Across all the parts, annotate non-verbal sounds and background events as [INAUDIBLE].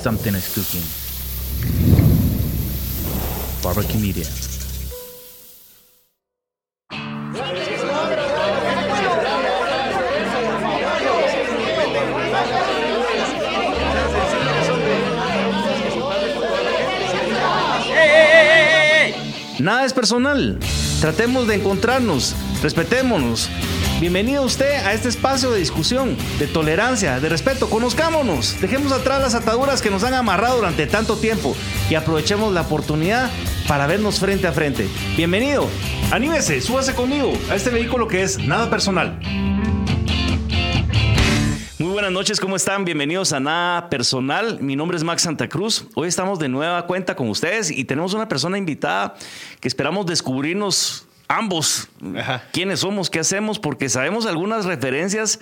something is cooking. Barbecue Media. Nada es personal. Tratemos de encontrarnos, respetémonos. Bienvenido usted a este espacio de discusión, de tolerancia, de respeto. Conozcámonos, dejemos atrás las ataduras que nos han amarrado durante tanto tiempo y aprovechemos la oportunidad para vernos frente a frente. Bienvenido, anímese, súbase conmigo a este vehículo que es nada personal. Muy buenas noches, ¿cómo están? Bienvenidos a Nada Personal. Mi nombre es Max Santa Cruz. Hoy estamos de nueva cuenta con ustedes y tenemos una persona invitada que esperamos descubrirnos ambos Ajá. quiénes somos, qué hacemos, porque sabemos algunas referencias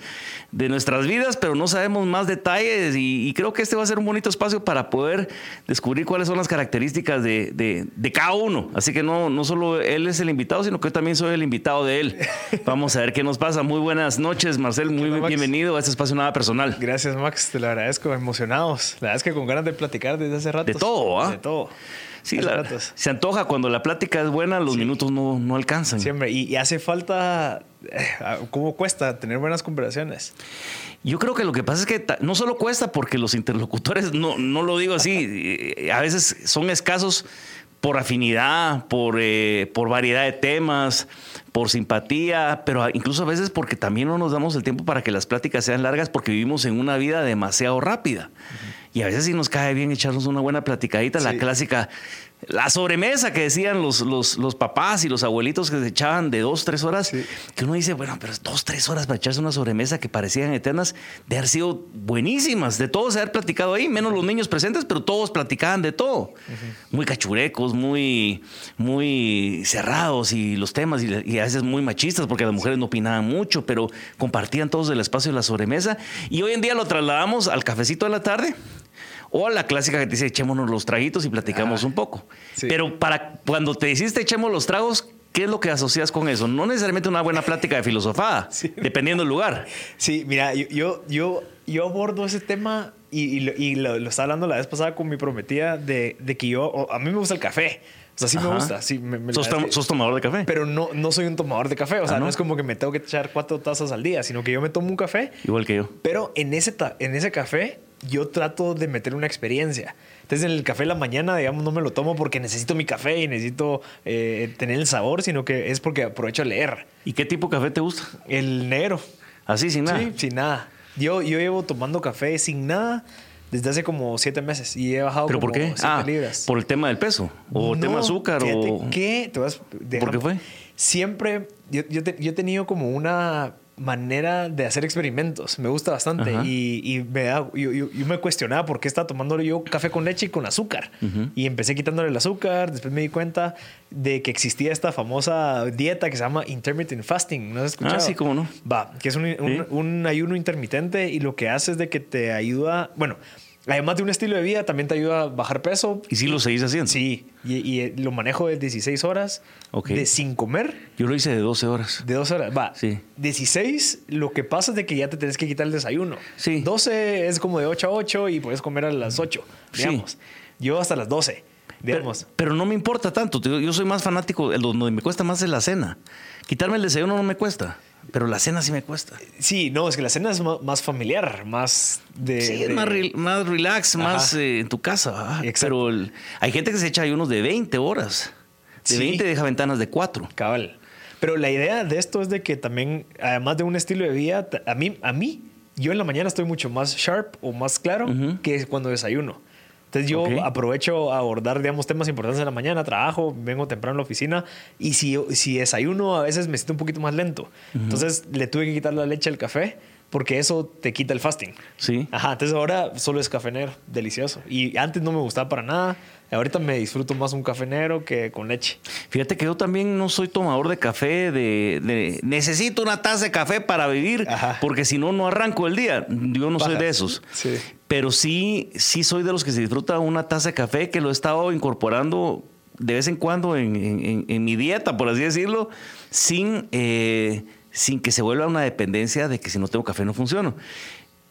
de nuestras vidas, pero no sabemos más detalles y, y creo que este va a ser un bonito espacio para poder descubrir cuáles son las características de, de- de cada uno. Así que no, no solo él es el invitado, sino que yo también soy el invitado de él. [LAUGHS] Vamos a ver qué nos pasa. Muy buenas noches, Marcel. Muy bienvenido a este espacio nada personal. Gracias, Max. Te lo agradezco. Emocionados. La verdad es que con ganas de platicar desde hace rato. De todo, ¿ah? De todo. Sí, la- se antoja cuando la plática es buena, los minutos no, no alcanzan. Siempre. Y, y hace falta. eh, ¿Cómo cuesta tener buenas conversaciones? Yo creo que lo que pasa es que no solo cuesta porque los interlocutores, no, no lo digo así, [LAUGHS] eh, a veces son escasos por afinidad, por, eh, por variedad de temas, por simpatía, pero incluso a veces porque también no nos damos el tiempo para que las pláticas sean largas porque vivimos en una vida demasiado rápida. Y a veces sí nos cae bien echarnos una buena platicadita, la clásica, la sobremesa que decían los, los, los papás y los abuelitos que se echaban de dos, tres horas, Sí. que uno dice, bueno, pero dos, tres horas para echarse una sobremesa que parecían eternas, de haber sido buenísimas, de todos haber platicado ahí, menos los niños presentes, pero todos platicaban de todo. Muy cachurecos, muy, muy cerrados y los temas, y, y a veces muy machistas, porque las mujeres no opinaban mucho, pero compartían todos el espacio de la sobremesa. Y hoy en día lo trasladamos al cafecito de la tarde. O a la clásica que te dice, echémonos los traguitos y platicamos Ah, un poco. sí. Pero para cuando te hiciste echemos los tragos, ¿qué es lo que asocias con eso? No necesariamente una buena plática de filosofada, [LAUGHS] Sí. dependiendo del lugar. Sí, mira, yo, yo, yo, yo abordo ese tema y, y lo, y lo- lo estaba hablando la vez pasada con mi prometida de, de que yo. a mí me gusta el café. O sea, sí Ajá. me gusta. Sí, me, me- ¿Sos, es que- tomador de café? Pero no, no soy un tomador de café. O sea, Ah, no? ¿no? es como que me tengo que echar cuatro tazas al día, sino que yo me tomo un café Igual que yo. Pero en ese, en ese café yo trato de meter una experiencia. Entonces en el café de la mañana, digamos, no me lo tomo porque necesito mi café y necesito eh, tener el sabor, sino que es porque aprovecho a leer. ¿Y qué tipo de café te gusta? El negro. Así, sin nada. Sí, sin nada. Yo, yo llevo tomando café sin nada desde hace como siete meses y he bajado ¿Pero como por qué? siete Ah, libras. por el tema del peso. O el tema azúcar. fíjate o... que te vas- déjame- qué fue? Siempre, yo, yo, te- yo he tenido como una manera de hacer experimentos. Me gusta bastante. Ajá. Y, y me da, yo, yo- yo me cuestionaba por qué estaba tomando yo café con leche y con azúcar. Y empecé quitándole el azúcar. Después me di cuenta de que existía esta famosa dieta que se llama intermittent fasting. ¿No has escuchado? Ah, sí, cómo no. Va, que es un, un- Sí. un ayuno intermitente y lo que hace es de que te ayuda, bueno, además de un estilo de vida, también te ayuda a bajar peso. ¿Y si lo seguís haciendo? Sí, y, y, eh, lo manejo de 16 horas Ok. de sin comer, Yo lo hice de 12 horas. de 2 horas. Va, Sí. 16, lo que pasa es de que ya te tienes que quitar el desayuno. Sí. 12 es como de 8 a 8 y puedes comer a las 8, Sí. digamos. Yo hasta las 12, Pero, digamos. pero no me importa tanto. Yo soy más fanático. el Donde me cuesta más es la cena. Quitarme el desayuno no me cuesta. Pero la cena sí me cuesta. Sí, no, es que la cena es más familiar, más de... Sí, de- más, más relax, Ajá. más eh, en tu casa. Pero el- hay gente que se echa ayunos de 20 horas. De Sí. 20 deja ventanas de 4. Cabal. Pero la idea de esto es de que también, además de un estilo de vida, a mí, a mí, yo en la mañana estoy mucho más sharp o más claro que cuando desayuno. Entonces yo aprovecho a abordar, digamos, temas importantes en la mañana, trabajo, vengo temprano a la oficina y si, si desayuno a veces me siento un poquito más lento. Entonces le tuve que quitar la leche al café porque eso te quita el fasting. Sí. Ajá, entonces ahora solo es café negro, delicioso. Y antes no me gustaba para nada. Ahorita me disfruto más un café negro que con leche. Fíjate que yo también no soy tomador de café, de, de- necesito una taza de café para vivir, Ajá. porque si no, no arranco el día. Yo no soy de esos. Sí. Pero sí, sí soy de los que se disfruta una taza de café que lo he estado incorporando de vez en cuando en, en- en- en mi dieta, por así decirlo, sin, eh, sin que se vuelva una dependencia de que si no tengo café no funciono.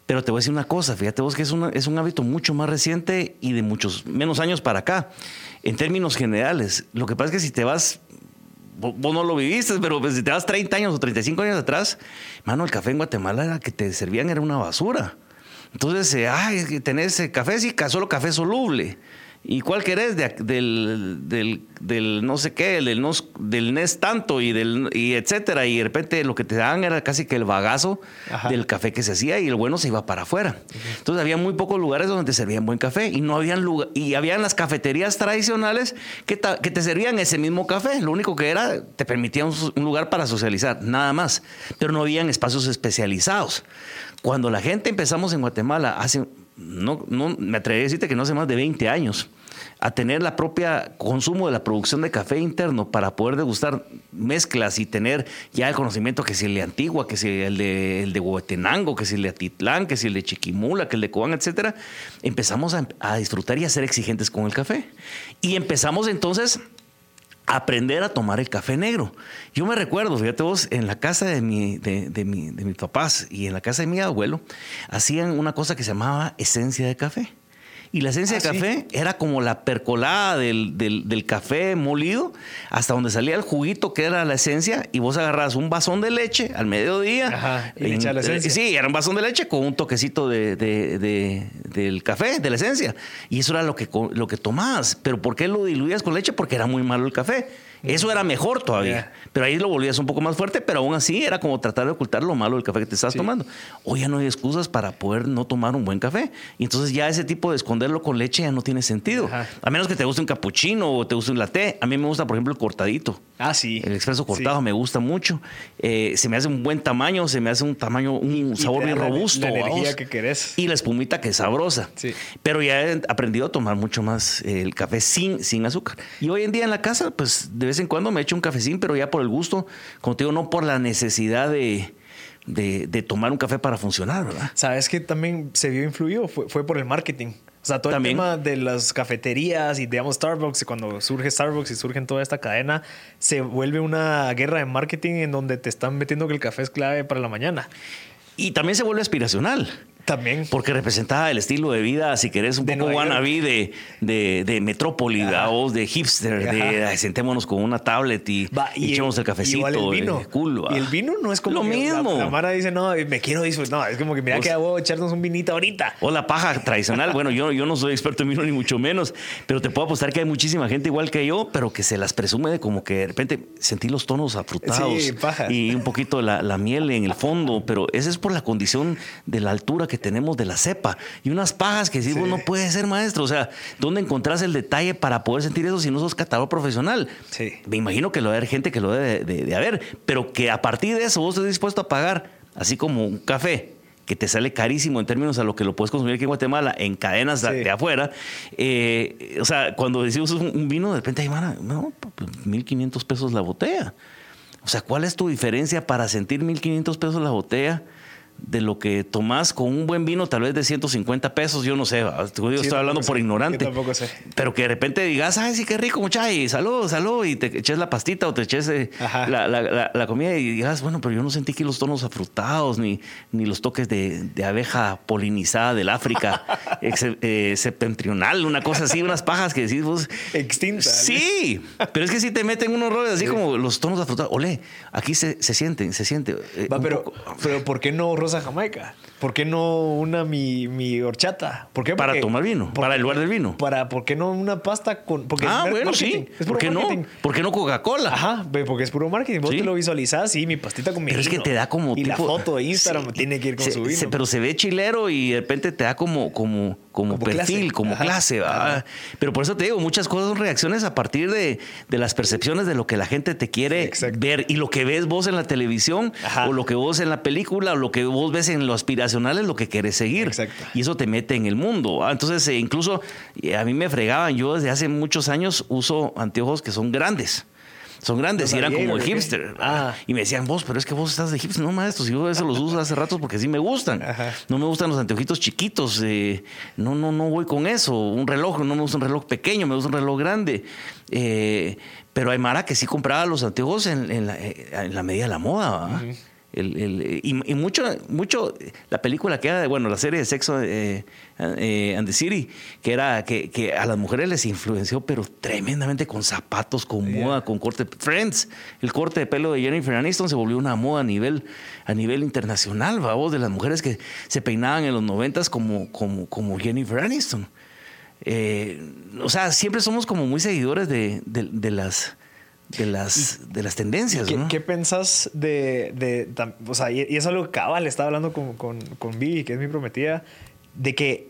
Pero te voy a decir una cosa, fíjate vos que es, una- es un hábito mucho más reciente y de muchos menos años para acá. En términos generales, lo que pasa es que si te vas vos no lo viviste, pero pues, si te vas 30 años o 35 años atrás, mano, el café en Guatemala que te servían era una basura. Entonces, eh, ay, tenés eh, café, sí, solo café soluble. ¿Y cuál querés? De del, del, del no sé qué, del, del NES tanto y, del, y etcétera. Y de repente lo que te daban era casi que el bagazo Ajá. del café que se hacía y el bueno se iba para afuera. Entonces había muy pocos lugares donde te servían buen café y no habían lugar, y habían las cafeterías tradicionales que, ta- que te servían ese mismo café. Lo único que era, te permitía un, un lugar para socializar, nada más. Pero no habían espacios especializados. Cuando la gente empezamos en Guatemala hace, no, no me atrevería a decirte que no hace más de 20 años, a tener la propia consumo de la producción de café interno para poder degustar mezclas y tener ya el conocimiento que si el de Antigua, que si el de, el de Huehuetenango, que si el de Atitlán, que si el de Chiquimula, que el de Cobán, etcétera, empezamos a, a disfrutar y a ser exigentes con el café. Y empezamos entonces aprender a tomar el café negro. Yo me recuerdo, fíjate vos, en la casa de, mi, de, mi- de mis papás y en la casa de mi abuelo, hacían una cosa que se llamaba esencia de café. Y la esencia Ah, de sí. café era como la percolada del, del- del café molido hasta donde salía el juguito que era la esencia y vos agarrabas un vasón de leche al mediodía. Ajá, y echabas la esencia. Sí, era un vasón de leche con un toquecito de, de- de- del café, de la esencia. Y eso era lo que, lo que tomabas. ¿Pero por qué lo diluías con leche? Porque era muy malo el café. Eso era mejor todavía. Pero ahí lo volvías un poco más fuerte, pero aún así era como tratar de ocultar lo malo del café que te estás Sí. tomando. Hoy ya no hay excusas para poder no tomar un buen café. Y entonces ya ese tipo de esconderlo con leche ya no tiene sentido. Ajá. A menos que te guste un cappuccino o te guste un latte. A mí me gusta, por ejemplo, el cortadito. Ah, sí. El expreso cortado Sí. me gusta mucho. Eh, se me hace un buen tamaño, se me hace un tamaño, un Y sabor bien la- robusto. La energía vamos. que querés. Y la espumita que es sabrosa. Sí. Pero ya he aprendido a tomar mucho más el café sin, sin azúcar. Y hoy en día en la casa, pues de vez en cuando me echo un cafecín, pero ya por el gusto, como te digo, no por la necesidad de, de- de tomar un café para funcionar, ¿verdad? ¿Sabes que también se vio influido? Fue, fue por el marketing. O sea, todo También. el tema de las cafeterías y, digamos, Starbucks, y cuando surge Starbucks y surge en toda esta cadena, se vuelve una guerra de marketing en donde te están metiendo que el café es clave para la mañana. Y también se vuelve aspiracional. También. Porque representaba el estilo de vida, si querés, un De poco wannabe de, de, de metrópoli. ¿verdad? de hipster, de ay, sentémonos con una tablet y Va, echemos el cafecito. igual el vino. va. y el vino no es como Lo que mismo. La, la Mara dice, no, me quiero disfrutar. No, es como que mira que hago echarnos un vinito ahorita. O la paja tradicional. Bueno, yo, yo no soy experto en vino ni mucho menos, pero te puedo apostar que hay muchísima gente igual que yo, pero que se las presume de como que de repente sentí los tonos afrutados Sí, paja. y un poquito la, la miel en el fondo, pero ese es por la condición de la altura que tenemos de la cepa. Y unas pajas que decimos, Sí. no puede ser maestro. O sea, ¿dónde encontrás el detalle para poder sentir eso si no sos catador profesional? Sí. Me imagino que lo debe haber gente que lo debe de, de haber, pero que a partir de eso vos estés dispuesto a pagar, así como un café que te sale carísimo en términos a lo que lo puedes consumir aquí en Guatemala, en cadenas de, Sí. de afuera. eh, o sea, cuando decimos un, vino, de repente, ay, mana, no, pues, 1.500 pesos la botella. O sea, ¿cuál es tu diferencia para sentir 1.500 pesos la botella? De lo que tomás con un buen vino, tal vez de 150 pesos, yo no sé, Sí, estoy hablando por sé. ignorante. Yo tampoco sé. Pero que de repente digas, ay, sí, qué rico, muchacha, y salud, salud, y te eches la pastita o te eches eh, la, la- la- la comida y digas, bueno, pero yo no sentí que los tonos afrutados, ni, ni los toques de, de abeja polinizada del África [LAUGHS] ex- eh, septentrional, una cosa así, unas pajas que decís vos. Extinta. Sí, pero es que si te meten unos roles así como los tonos afrutados. Olé, aquí se, se sienten, se siente. eh, Va, pero, poco- pero ¿por qué no rosa jamaica? ¿Por qué no una mi, mi horchata? ¿Por qué? Para Porque- tomar vino, porque- para el lugar del vino. Para, ¿Por qué no una pasta con...? Porque ah, es bueno, marketing, sí. Es ¿Por qué no? ¿Por qué no Coca-Cola? Ajá, porque es puro marketing. Vos Sí. te lo visualizás y mi pastita con mi Pero es que te da como Y la tipo- foto de Instagram Sí. tiene que ir con Se- su vino. se- pero se ve chilero y de repente te da como, como, como, Como perfil, clase. como Ajá. clase. Ajá. Pero por eso te digo, muchas cosas son reacciones a partir de, de las percepciones de lo que la gente te quiere Exacto. ver y lo que ves vos en la televisión Ajá. o lo que vos en la película o lo que vos ves en lo es lo que quieres seguir. Exacto. Y eso te mete en el mundo. ¿va? Entonces, eh, incluso eh, a mí me fregaban. Yo desde hace muchos años uso anteojos que son grandes. Son grandes ¿Los y eran como hipster. Ah. Y me decían, vos, pero es que vos estás de hipster. No, maestro, si yo eso los uso hace ratos porque sí me gustan. Ajá. No me gustan los anteojitos chiquitos. eh, no, no, no voy con eso. Un reloj, no me gusta un reloj pequeño, me gusta un reloj grande. Eh, pero hay Mara que sí compraba los anteojos en, en la, en la medida de la moda. ¿va? El, el- y, y mucho, mucho, la película que era, bueno, la serie de Sexo eh, eh, and the City, que era que, que a las mujeres les influenció, pero tremendamente con zapatos, con moda, con corte. Friends, el corte de pelo de Jennifer Aniston se volvió una moda a nivel, a nivel internacional, vamos, de las mujeres que se peinaban en los noventas como, como, como Jennifer Aniston. Eh, o sea, siempre somos como muy seguidores de, de- de las de las de las tendencias, ¿Qué, ¿no? qué pensás de, de O sea, y, es algo que cabal estaba hablando con, con, con Vivi, que es mi prometida, de que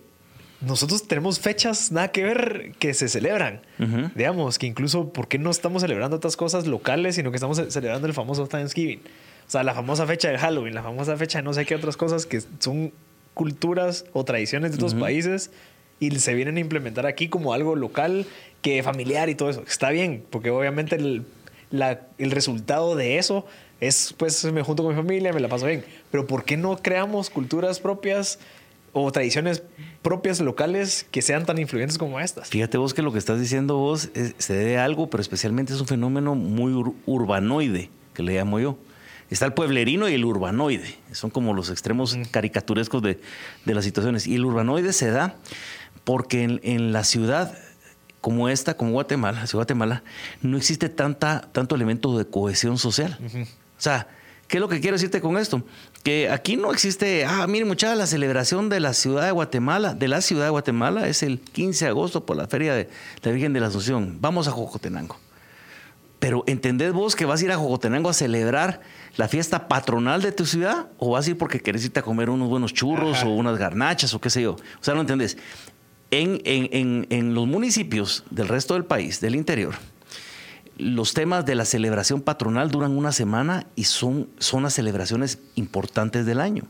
nosotros tenemos fechas nada que ver que se celebran. Ujú. Digamos, que incluso, ¿por qué no estamos celebrando otras cosas locales, sino que estamos ce- celebrando el famoso Thanksgiving? O sea, la famosa fecha de Halloween, la famosa fecha de no sé qué otras cosas que son culturas o tradiciones de otros países y se vienen a implementar aquí como algo local, que familiar y todo eso. Está bien, porque obviamente el, la- el resultado de eso es, pues, me junto con mi familia, me la paso bien. Pero ¿por qué no creamos culturas propias o tradiciones propias locales que sean tan influyentes como estas? Fíjate vos que lo que estás diciendo vos es- se debe a algo, pero especialmente es un fenómeno muy ur- urbanoide, que le llamo yo. Está el pueblerino y el urbanoide. Son como los extremos caricaturescos de, de las situaciones. Y el urbanoide se da porque en, en la ciudad como esta, como Guatemala, ciudad Guatemala, no existe tanta, tanto elemento de cohesión social. O sea, ¿qué es lo que quiero decirte con esto? Que aquí no existe, ah, miren muchachos, la celebración de la ciudad de Guatemala, de la ciudad de Guatemala, es el 15 de agosto por la feria de la Virgen de la Asunción. Vamos a Jocotenango. Pero ¿entendés vos que vas a ir a Jocotenango a celebrar la fiesta patronal de tu ciudad? ¿O vas a ir porque querés irte a comer unos buenos churros Ajá. o unas garnachas o qué sé yo? O sea, no entendés. En, en- en- en los municipios del resto del país, del interior, los temas de la celebración patronal duran una semana y son, son las celebraciones importantes del año.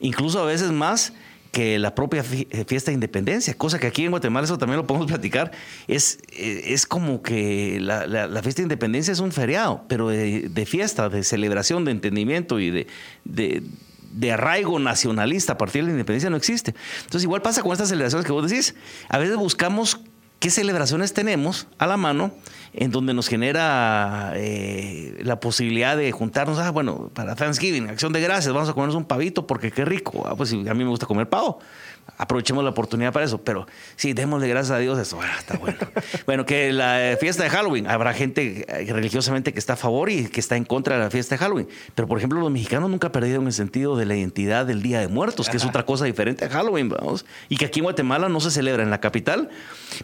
Incluso a veces más que la propia eh, fiesta de independencia, cosa que aquí en Guatemala, eso también lo podemos [LAUGHS] platicar, es, eh, es como que la, la- fiesta de independencia es un feriado, pero de, de fiesta, de celebración, de entendimiento y de, de arraigo nacionalista a partir de la independencia no existe. Entonces igual pasa con estas celebraciones que vos decís, a veces buscamos qué celebraciones tenemos a la mano en donde nos genera eh, la posibilidad de juntarnos, ah, bueno, para Thanksgiving, acción de gracias, vamos a comernos un pavito porque qué rico, ah, pues a mí me gusta comer pavo. Aprovechemos la oportunidad para eso, pero sí, démosle gracias a Dios eso, ah, está bueno. [LAUGHS] bueno, que la fiesta de Halloween, habrá gente eh, religiosamente que está a favor y que está en contra de la fiesta de Halloween, pero por ejemplo los mexicanos nunca perdieron el sentido de la identidad del Día de Muertos, que es otra cosa diferente a Halloween, vamos, y que aquí en Guatemala no se celebra en la capital,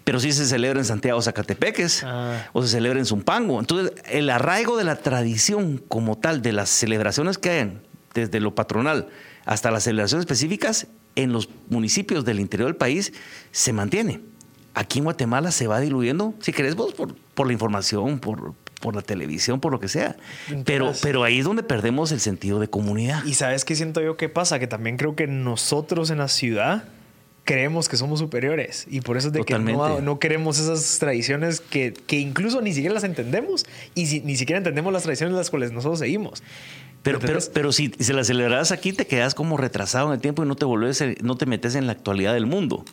pero sí se celebra en Santiago Zacatepeques Ah. o se celebra en Zumpango. Entonces, el arraigo de la tradición como tal, de las celebraciones que hayan, desde lo patronal hasta las celebraciones específicas, en los municipios del interior del país se mantiene. Aquí en Guatemala se va diluyendo, si querés vos, por, por la información, por, por la televisión, por lo que sea. Pero, Entonces- pero ahí es donde perdemos el sentido de comunidad. Y sabes qué siento yo que pasa, que también creo que nosotros en la ciudad creemos que somos superiores y por eso es de que no, queremos esas tradiciones que, que incluso ni siquiera las entendemos y si- ni siquiera entendemos las tradiciones las cuales nosotros seguimos. Pero, pero, pero si se la celebraras aquí, te quedas como retrasado en el tiempo y no te volvés, no te metes en la actualidad del mundo.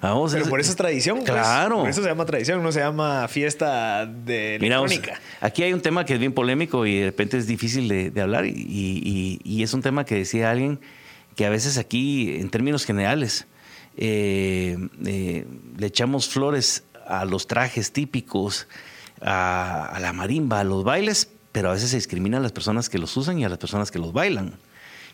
Vamos, Pero es- por eso es tradición. pues. Claro. Por eso se llama tradición, no se llama fiesta de electrónica. aquí hay un tema que es bien polémico y de repente es difícil de, de hablar y, y- y es un tema que decía alguien que a veces aquí, en términos generales, eh, eh, le echamos flores a los trajes típicos, a, a la marimba, a los bailes, pero a veces se discrimina a las personas que los usan y a las personas que los bailan.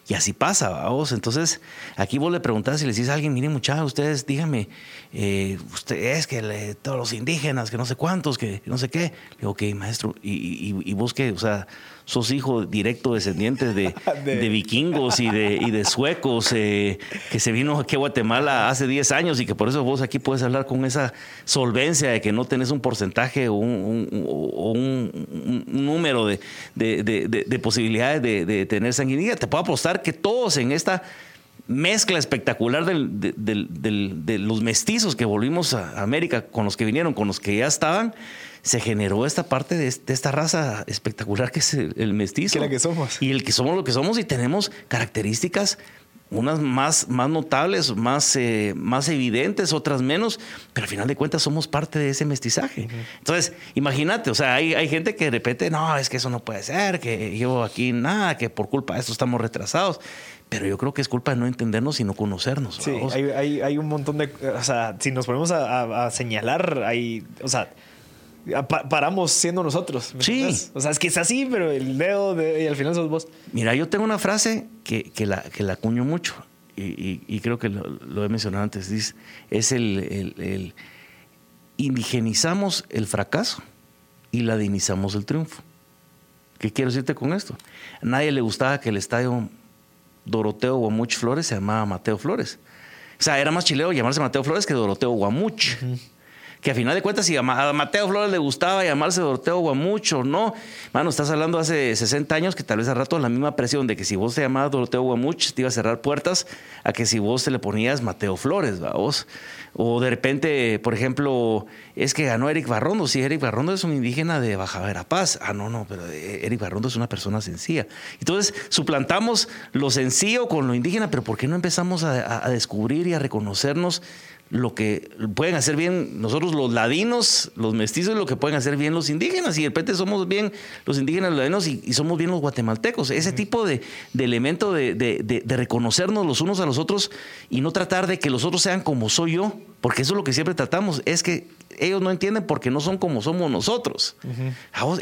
Y así pasa, vos. Entonces, aquí vos le preguntás y le decís a alguien, miren muchachos, ustedes díganme, eh, ustedes que todos los indígenas, que no sé cuántos, que no sé qué. Le digo, ok, maestro, ¿y, y? O sea, sos hijo directo descendiente de, [LAUGHS] De- de vikingos y de, y de suecos eh, que se vino aquí a Guatemala hace 10 años y que por eso vos aquí puedes hablar con esa solvencia de que no tenés un porcentaje o un, un- o un- un número de, de- de- de- de posibilidades de, tener sanguinidad. Te puedo apostar que todos en esta mezcla espectacular del- de, del- del- de los mestizos que volvimos a América con los que vinieron, con los que ya estaban, se generó esta parte de, de esta raza espectacular que es el, el mestizo. Que la que somos. Y el que somos lo que somos y tenemos características unas más, más notables, más, eh, más evidentes, otras menos, pero al final de cuentas somos parte de ese mestizaje. Entonces, imagínate, o sea, hay, hay, gente que de repente, no, es que eso no puede ser, que yo aquí nada, que por culpa de esto estamos retrasados. Pero yo creo que es culpa de no entendernos y no conocernos. Sí, hay, hay, hay, un montón de. O sea, si nos ponemos a, a, señalar, hay. O sea, paramos siendo nosotros. Sí. O sea, es que es así, pero el dedo de, y al final sos vos. Mira, yo tengo una frase que, que, la, que la acuño mucho y, y, creo que lo, he mencionado antes. Es el, el, el, indigenizamos el fracaso y ladinizamos el triunfo. ¿Qué quiero decirte con esto? A nadie le gustaba que el estadio Doroteo Guamuch Flores se llamaba Mateo Flores. O sea, era más chileo llamarse Mateo Flores que Doroteo Guamuch que a final de cuentas, si a Mateo Flores le gustaba llamarse Doroteo Guamucho, no. Mano, estás hablando hace 60 años que tal vez al rato la misma presión de que si vos te llamabas Doroteo Guamuch te iba a cerrar puertas a que si vos te le ponías Mateo Flores, ¿va? Vos. O de repente, por ejemplo, es que ganó Eric Barrondo. Sí, Eric Barrondo es un indígena de Baja Verapaz. Ah, no, no, pero Eric Barrondo es una persona sencilla. Entonces, suplantamos lo sencillo con lo indígena, pero ¿por qué no empezamos a descubrir y a reconocernos lo que pueden hacer bien nosotros los ladinos, los mestizos, lo que pueden hacer bien los indígenas. Y de repente somos bien los indígenas, los ladinos y, somos bien los guatemaltecos. Ese tipo de, elemento de, reconocernos los unos a los otros y no tratar de que los otros sean como soy yo, porque eso es lo que siempre tratamos, es que ellos no entienden porque no son como somos nosotros.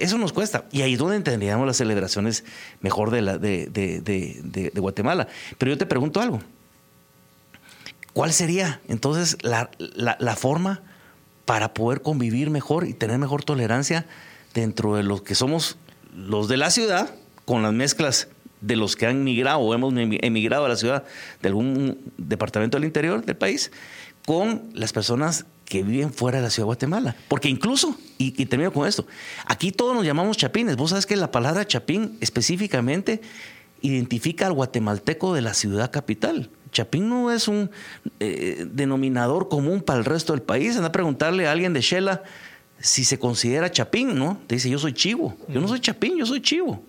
Eso nos cuesta. Y ahí es donde entenderíamos las celebraciones mejor de, la, de Guatemala. Pero yo te pregunto algo. ¿Cuál sería entonces la, forma para poder convivir mejor y tener mejor tolerancia dentro de los que somos los de la ciudad, con las mezclas de los que han migrado o hemos emigrado a la ciudad de algún departamento del interior del país, con las personas que viven fuera de la ciudad de Guatemala. Porque incluso, y, y, termino con esto, aquí todos nos llamamos chapines. Vos sabes que la palabra chapín específicamente identifica al guatemalteco de la ciudad capital. Chapín no es un eh, denominador común para el resto del país. Anda a preguntarle a alguien de Shela si se considera Chapín, ¿no? Te dice, yo soy chivo. Yo no soy Chapín, yo soy chivo.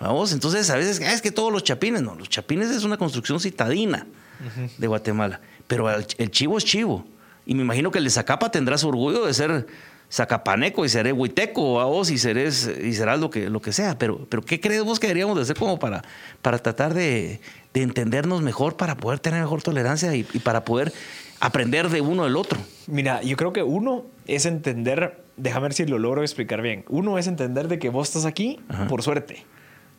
Vamos, entonces a veces ah, es que todos los chapines, no, los chapines es una construcción citadina de Guatemala, pero el, chivo es chivo. Y me imagino que el de Zacapa tendrá su orgullo de ser zacapaneco y seré huiteco a vos y serás, y serás lo que, lo que sea. Pero, pero ¿qué crees vos que deberíamos de hacer como para, para tratar de, de entendernos mejor para poder tener mejor tolerancia y, para poder aprender de uno del otro. Mira, yo creo que uno es entender, déjame ver si lo logro explicar bien. Uno es entender de que vos estás aquí por suerte.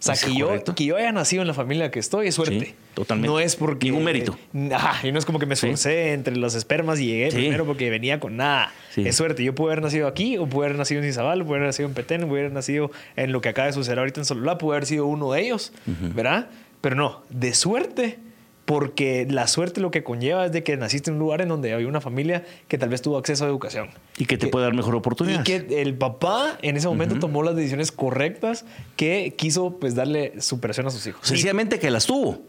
O sea, que yo, que yo haya nacido en la familia que estoy es suerte. totalmente. No es porque. Ningún mérito. Ajá, y no es como que me esforcé entre los espermas y llegué primero porque venía con nada. Es suerte. Yo puedo haber nacido aquí, o puedo haber nacido en Izabal, o puedo haber nacido en Petén, o puedo haber nacido en lo que acaba de suceder ahorita en Sololá, puedo haber sido uno de ellos, ¿verdad? Pero no, de suerte, porque la suerte lo que conlleva es de que naciste en un lugar en donde hay una familia que tal vez tuvo acceso a educación. Y que te puede dar mejor oportunidad. Y que el papá en ese momento tomó las decisiones correctas que quiso pues darle superación a sus hijos. Sencillamente que las tuvo.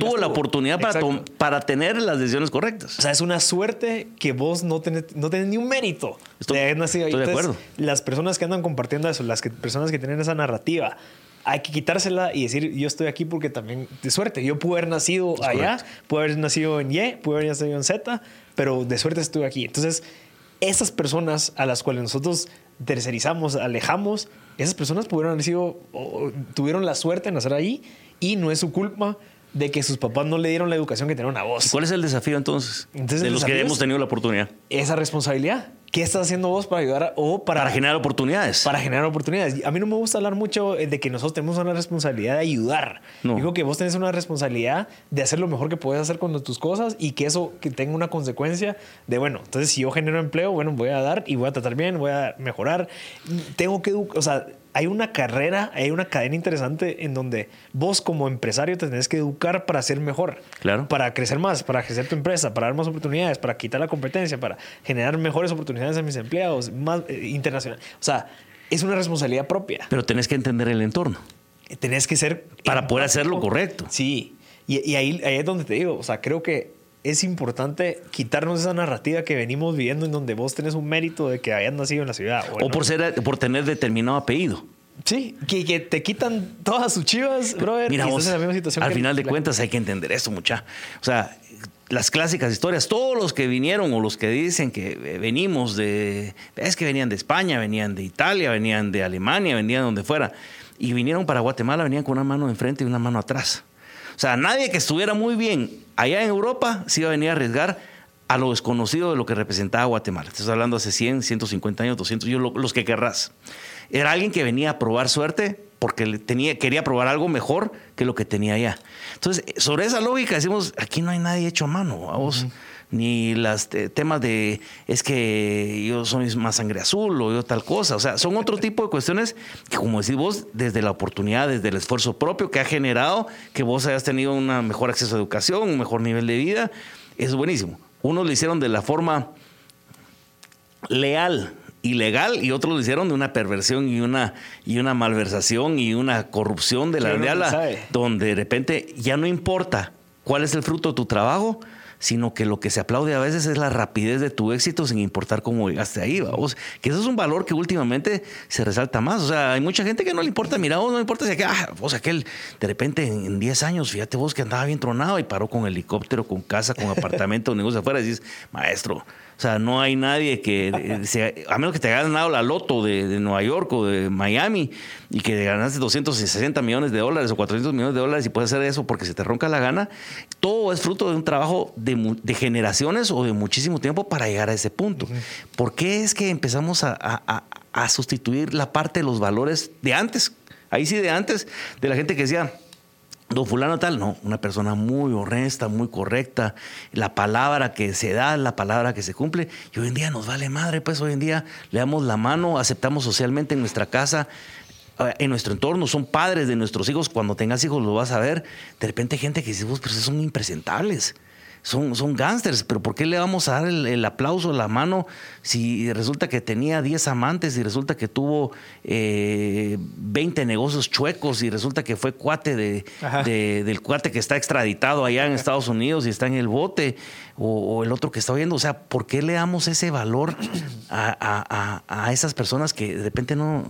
tuvo, la oportunidad para, para tener las decisiones correctas. O sea, es una suerte que vos no tenés, no tenés ni un mérito estoy, de haber nacido ahí. Estoy de acuerdo. Las personas que andan compartiendo eso, las que, personas que tienen esa narrativa hay que quitársela y decir, yo estoy aquí porque también de suerte. Yo pude haber nacido allá, pude haber nacido en Y, pude haber nacido en Z, pero de suerte estoy aquí. Entonces, esas personas a las cuales nosotros tercerizamos, alejamos, esas personas pudieron haber sido, tuvieron la suerte de nacer ahí y no es su culpa de que sus papás no le dieron la educación que tenían a vos. ¿Cuál es el desafío entonces, de los que hemos tenido la oportunidad? Esa responsabilidad. ¿Qué estás haciendo vos para ayudar o para, generar oportunidades? Para generar oportunidades. A mí no me gusta hablar mucho de que nosotros tenemos una responsabilidad de ayudar. Digo que vos tenés una responsabilidad de hacer lo mejor que puedes hacer con tus cosas y que eso que tenga una consecuencia de, bueno, entonces si yo genero empleo, bueno, voy a dar y voy a tratar bien, voy a mejorar. Tengo que, o sea, hay una carrera, hay una cadena interesante en donde vos como empresario te tenés que educar para ser mejor. Claro. Para crecer más, para crecer tu empresa, para dar más oportunidades, para quitar la competencia, para generar mejores oportunidades a mis empleados, más eh, internacional. O sea, es una responsabilidad propia. Pero tenés que entender el entorno. Tenés que ser... Para poder hacer lo correcto. Sí. Y, y ahí, ahí es donde te digo, o sea, creo que es importante quitarnos esa narrativa que venimos viviendo en donde vos tenés un mérito de que hayas nacido en la ciudad. O, por, ser, por tener determinado apellido. Sí, que, que te quitan todas sus chivas, brother. Mira, y vos, estás en la misma situación al final de la- cuentas hay que entender esto, mucha. O sea, las clásicas historias, todos los que vinieron o los que dicen que eh, venimos de, es que venían de España, venían de Italia, venían de Alemania, venían de donde fuera, y vinieron para Guatemala, venían con una mano enfrente y una mano atrás. O sea, nadie que estuviera muy bien allá en Europa se iba a venir a arriesgar a lo desconocido de lo que representaba Guatemala. Estás hablando hace 100, 150 años, 200, yo lo- los que querrás. Era alguien que venía a probar suerte porque tenía, quería probar algo mejor que lo que tenía allá. Entonces, sobre esa lógica decimos, aquí no hay nadie hecho a mano, vamos. Ni los temas de es que yo soy más sangre azul o yo tal cosa. O sea, son otro tipo de cuestiones que, como decís vos, desde la oportunidad, desde el esfuerzo propio que ha generado que vos hayas tenido un mejor acceso a educación, un mejor nivel de vida, es buenísimo. Unos lo hicieron de la forma leal y legal y otros lo hicieron de una perversión y una y una malversación y una corrupción de la sabe. donde de repente ya no importa cuál es el fruto de tu trabajo sino que lo que se aplaude a veces es la rapidez de tu éxito sin importar cómo llegaste ahí, vamos. Que eso es un valor que últimamente se resalta más. O sea, hay mucha gente que no le importa, mira, vos no le importa si aquel, ah, vos aquel, de repente en, en 10 años, fíjate vos que andaba bien tronado y paró con helicóptero, con casa, con [LAUGHS] apartamento, negocio afuera, y dices, maestro, sea, no hay nadie que, eh, [LAUGHS] sea- a menos que te hayas ganado la loto de, de Nueva York o de Miami y que ganaste 260 millones de dólares o 400 millones de dólares y puedes hacer eso porque se te ronca la gana, todo es fruto de un trabajo de, generaciones o de muchísimo tiempo para llegar a ese punto. ¿Por qué es que empezamos a- a sustituir la parte de los valores de antes? Ahí sí, de antes, de la gente que decía, Don fulano tal, no, una persona muy honesta, muy correcta. La palabra que se da, la palabra que se cumple. Y hoy en día nos vale madre, pues hoy en día le damos la mano, aceptamos socialmente en nuestra casa, eh, en nuestro entorno, son padres de nuestros hijos. Cuando tengas hijos lo vas a ver. De repente gente que dice, vos, pero son impresentables. Son, son gángsters, pero ¿por qué le vamos a dar el, el aplauso, la mano, si resulta que tenía 10 amantes y resulta que tuvo eh, 20 negocios chuecos y resulta que fue cuate de, del cuate que está extraditado allá en Estados Unidos y está en el bote, o, o el otro que está oyendo? O sea, ¿por qué le damos ese valor a, a- a- a esas personas que de repente no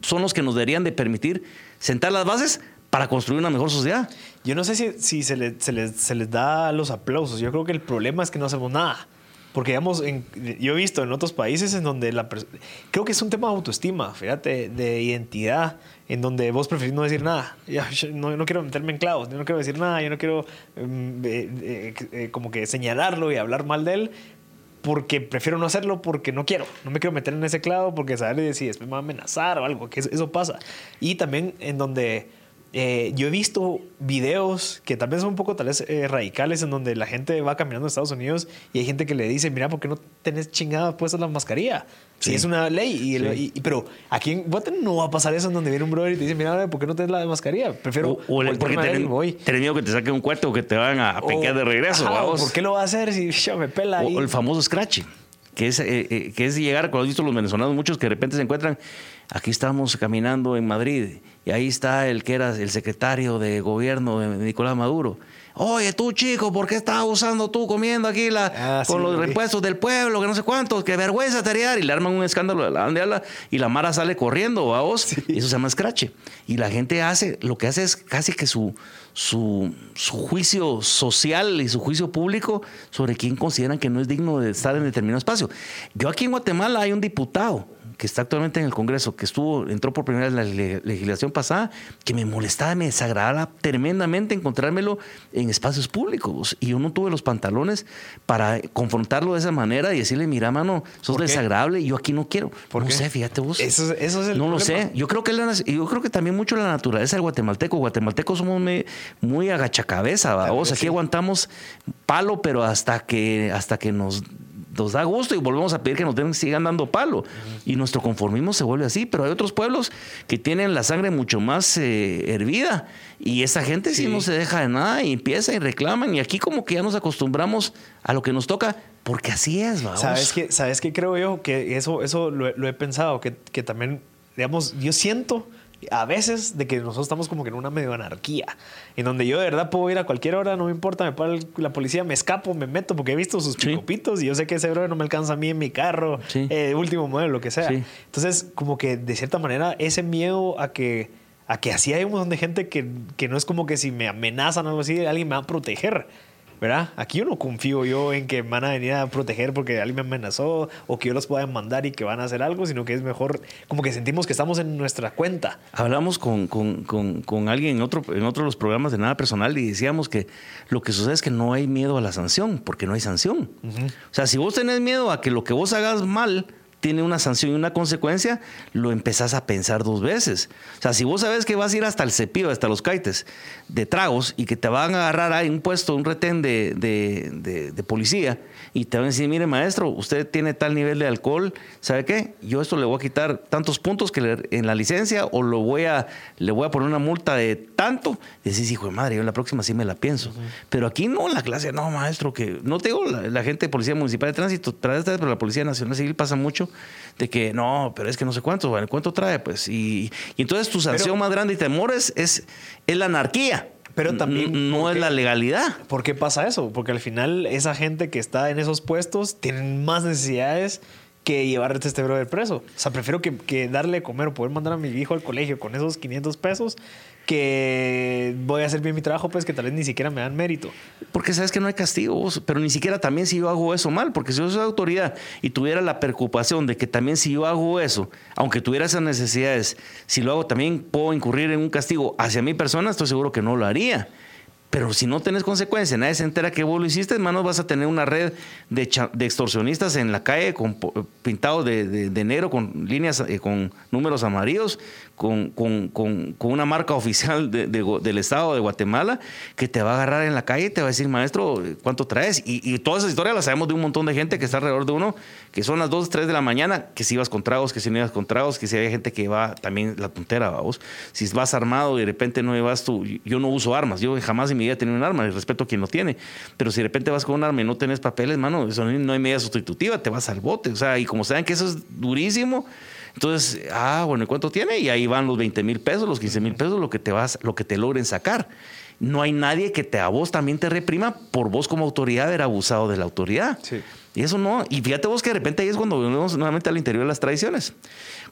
son los que nos deberían de permitir sentar las bases para construir una mejor sociedad? Yo no sé si, si se, le- se les, se les da los aplausos. Yo creo que el problema es que no hacemos nada. Porque, digamos, en- yo he visto en otros países en donde la Creo que es un tema de autoestima, fíjate, de identidad, en donde vos preferís no decir nada. [LAUGHS] Ya, yo no, no quiero meterme en clavos, yo no quiero decir nada, yo no quiero mm, eh, eh, eh, como que señalarlo y hablar mal de él. Porque prefiero no hacerlo porque no quiero. No me quiero meter en ese clavo porque saber si después me va a amenazar o algo, que eso pasa. Y también en donde eh, yo he visto videos que tal vez son un poco tal vez eh, radicales en donde la gente va caminando en Estados Unidos y hay gente que le dice, mira, ¿por qué no tenés chingada puesta la mascarilla? Si Sí. es una ley. Y, el- Sí. y- y- pero aquí en Guatemala no va a pasar eso en donde viene un brother y te dice, mira, ¿por qué no tenés la mascarilla? Prefiero O, o le- porque a tenés, tenés miedo que te saquen un cuarto o que te van a, a pequear de O- regreso. Ajá, o. ¿Por qué lo va a hacer si ya me pela ahí? O el famoso scratch, que es, eh, eh, que es llegar, cuando has visto los venezolanos, muchos que de repente se encuentran, aquí estamos caminando en Madrid, y ahí está el que era el secretario de gobierno de Nicolás Maduro. Oye, tú chico, ¿por qué estás usando tú comiendo aquí la, Ah, con sí, los repuestos del pueblo, que no sé cuántos, qué vergüenza te haría? Y le arman un escándalo de la y la Mara sale corriendo a vos. Y eso se llama scratch. Y la gente hace, lo que hace es casi que su, su, su juicio social y su juicio público sobre quién consideran que no es digno de estar en determinado espacio. Yo aquí en Guatemala hay un diputado que está actualmente en el Congreso, que estuvo, entró por primera vez en la le- legislación pasada, que me molestaba, me desagradaba tremendamente encontrármelo en espacios públicos. Y yo no tuve los pantalones para confrontarlo de esa manera y decirle, mira, mano, sos desagradable yo aquí no quiero. ¿Por no qué? sé, fíjate vos. Eso es- eso es el No lo sé. Yo creo que la yo creo que también mucho la naturaleza del guatemalteco. Guatemaltecos somos muy, muy agachacabeza, Tal vos. vez Aquí sí. aguantamos palo, pero hasta que hasta que nos nos da gusto y volvemos a pedir que nos den, sigan dando palo. Y nuestro conformismo se vuelve así. Pero hay otros pueblos que tienen la sangre mucho más eh, hervida. Y esa gente sí. Sí. no se deja de nada y empieza y reclaman. Y aquí como que ya nos acostumbramos a lo que nos toca, porque así es, vamos. ¿Sabes qué, ¿Sabes qué creo yo? Que eso, eso lo, he- lo he pensado, que, que también, digamos, yo siento a veces de que nosotros estamos como que en una medio anarquía, en donde yo de verdad puedo ir a cualquier hora, no me importa, me para la policía, me escapo, me meto, porque he visto sus Sí. picopitos y yo sé que ese brother no me alcanza a mí en mi carro, Sí. eh, último modelo, lo que sea. Sí. Entonces, como que de cierta manera, ese miedo a que, a que así hay un montón de gente que, que no es como que si me amenazan o algo así, alguien me va a proteger. ¿Verdad? Aquí yo no confío yo en que van a venir a proteger porque alguien me amenazó o que yo los pueda mandar y que van a hacer algo, sino que es mejor como que sentimos que estamos en nuestra cuenta. Hablamos con, con- con- con alguien en otro, en otro de los programas de nada personal y decíamos que lo que sucede es que no hay miedo a la sanción, porque no hay sanción. O sea, si vos tenés miedo a que lo que vos hagas mal tiene una sanción y una consecuencia, lo empezás a pensar dos veces. O sea, si vos sabes que vas a ir hasta el cepillo, hasta los caites de tragos y que te van a agarrar ahí un puesto, un retén de, de- de- de policía y te van a decir, mire maestro, usted tiene tal nivel de alcohol, ¿sabe qué? Yo esto le voy a quitar tantos puntos que en la licencia o lo voy a, le voy a poner una multa de tanto. Decís, hijo de madre, yo la próxima sí me la pienso. Pero aquí no, en la clase, no, maestro, que no te digo la, la gente de Policía Municipal de Tránsito, pero esta vez, pero la Policía Nacional Civil pasa mucho de que no, pero es que no sé cuánto, bueno, ¿cuánto trae? Pues, y, y entonces tu sanción Pero- más grande y temores es, es la anarquía. Pero también, no ¿por es la legalidad. ¿Por qué pasa eso? Porque al final esa gente que está en esos puestos tienen más necesidades que llevarte este brother preso. O sea, prefiero que, que darle de comer o poder mandar a mi hijo al colegio con esos 500 pesos que voy a hacer bien mi trabajo, pues que tal vez ni siquiera me dan mérito. Porque sabes que no hay castigos, pero ni siquiera también si yo hago eso mal, porque si yo soy autoridad y tuviera la preocupación de que también si yo hago eso, aunque tuviera esas necesidades, si lo hago también puedo incurrir en un castigo hacia mi persona, estoy seguro que no lo haría. Pero si no tenés consecuencia, nadie se entera que vos lo hiciste, hermano, vas a tener una red de, extorsionistas en la calle con po- pintados de, negro, con líneas, eh, con números amarillos, con, con- con- una marca oficial del Estado de Guatemala, que te va a agarrar en la calle y te va a decir, maestro, ¿cuánto traes? Y, y todas esas historias las sabemos de un montón de gente que está alrededor de uno, que son las 2, 3 de la mañana, que si ibas con tragos, que si no ibas con tragos, que si hay gente que va también la tontera, vos. Si vas armado y de repente no llevas tu... Yo no uso armas, yo jamás vida he tenido un arma, y respeto a quien lo tiene. Pero si de repente vas con un arma y no tenés papeles, mano, eso no no hay medida sustitutiva, te vas al bote. O sea, y como saben que eso es durísimo, entonces, ah, bueno, ¿y cuánto tiene? Y ahí van los 20 mil pesos, los 15 mil pesos, lo que te vas, lo que te logren sacar. No hay nadie que te a vos también te reprima por vos como autoridad haber abusado de la autoridad. Sí. Y eso no, y fíjate vos que de repente ahí es cuando volvemos nuevamente al interior de las tradiciones.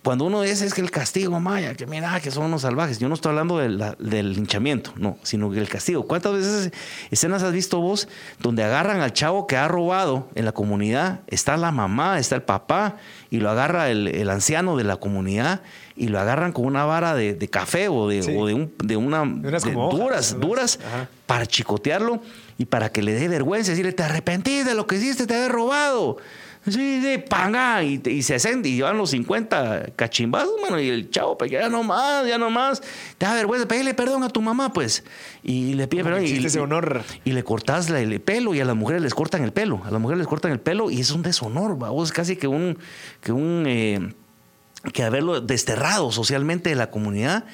Cuando uno dice es que el castigo, maya, que mira, que son unos salvajes. Yo no estoy hablando de la- del linchamiento, no, sino que el castigo. ¿Cuántas veces escenas has visto vos donde agarran al chavo que ha robado en la comunidad? Está la mamá, está el papá, y lo agarra el, el anciano de la comunidad y lo agarran con una vara de, de café o de, Sí. o de, un- de una De unas de como duras, duras ajá. para chicotearlo y para que le dé vergüenza, decirle, te arrepentís de lo que hiciste, te habías robado. Sí, sí, panga, y, y se hacen, y llevan los 50 cachimbazos, mano, y el chavo, pues ya no más, ya no más, te da vergüenza, pídele perdón a tu mamá, pues, y le pide perdón. Y, ese honor. y le cortas la- el pelo, y a las mujeres les cortan el pelo, a las mujeres les cortan el pelo, y es un deshonor, vos, casi que un, que un, eh, que haberlo desterrado socialmente de la comunidad.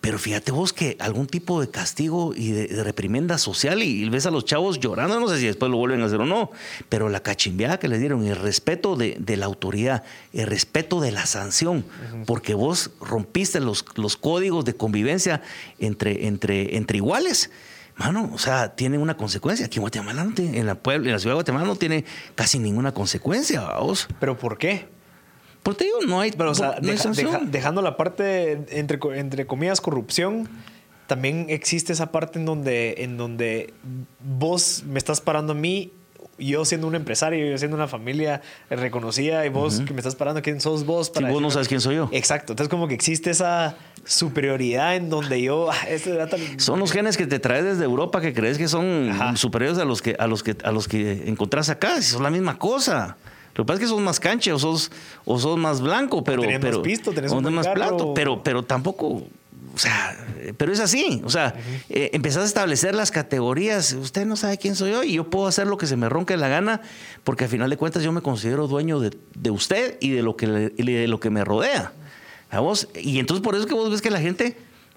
Pero fíjate vos que algún tipo de castigo y de, de reprimenda social y, y ves a los chavos llorando, no sé si después lo vuelven a hacer o no, pero la cachimbeada que les dieron, el respeto de, de la autoridad, el respeto de la sanción, porque vos rompiste los, los códigos de convivencia entre, entre, entre iguales. Mano, o sea, tiene una consecuencia. Aquí en Guatemala, no tiene- en, la puebla, en la ciudad de Guatemala no tiene casi ninguna consecuencia, vos. ¿Pero por qué? Por te digo, no hay, Pero, o sea, no hay deja- sanción. deja- dejando la parte, entre, entre comillas, corrupción, también existe esa parte en donde, en donde vos me estás parando a mí, yo siendo un empresario, yo siendo una familia reconocida, y vos que me estás parando, ¿quién sos vos? Si vos no sabes quién soy yo. Exacto. Entonces, como que existe esa superioridad en donde yo. ah, este era tan- Son los genes que te traes desde Europa que crees que son Ajá. superiores a los que, a los que, a los que encontrás acá. Si son la misma cosa. Lo que pasa es que sos más canche o sos, o sos más blanco, pero. tenés más pero pisto, tenés un más plato, pero, pero tampoco. O sea, pero es así. O sea, eh, empezás a establecer las categorías. Usted no sabe quién soy yo y yo puedo hacer lo que se me ronque la gana, porque al final de cuentas yo me considero dueño de, de usted y de lo que, le- de lo que me rodea. ¿A vos? Y entonces por eso es que vos ves que la gente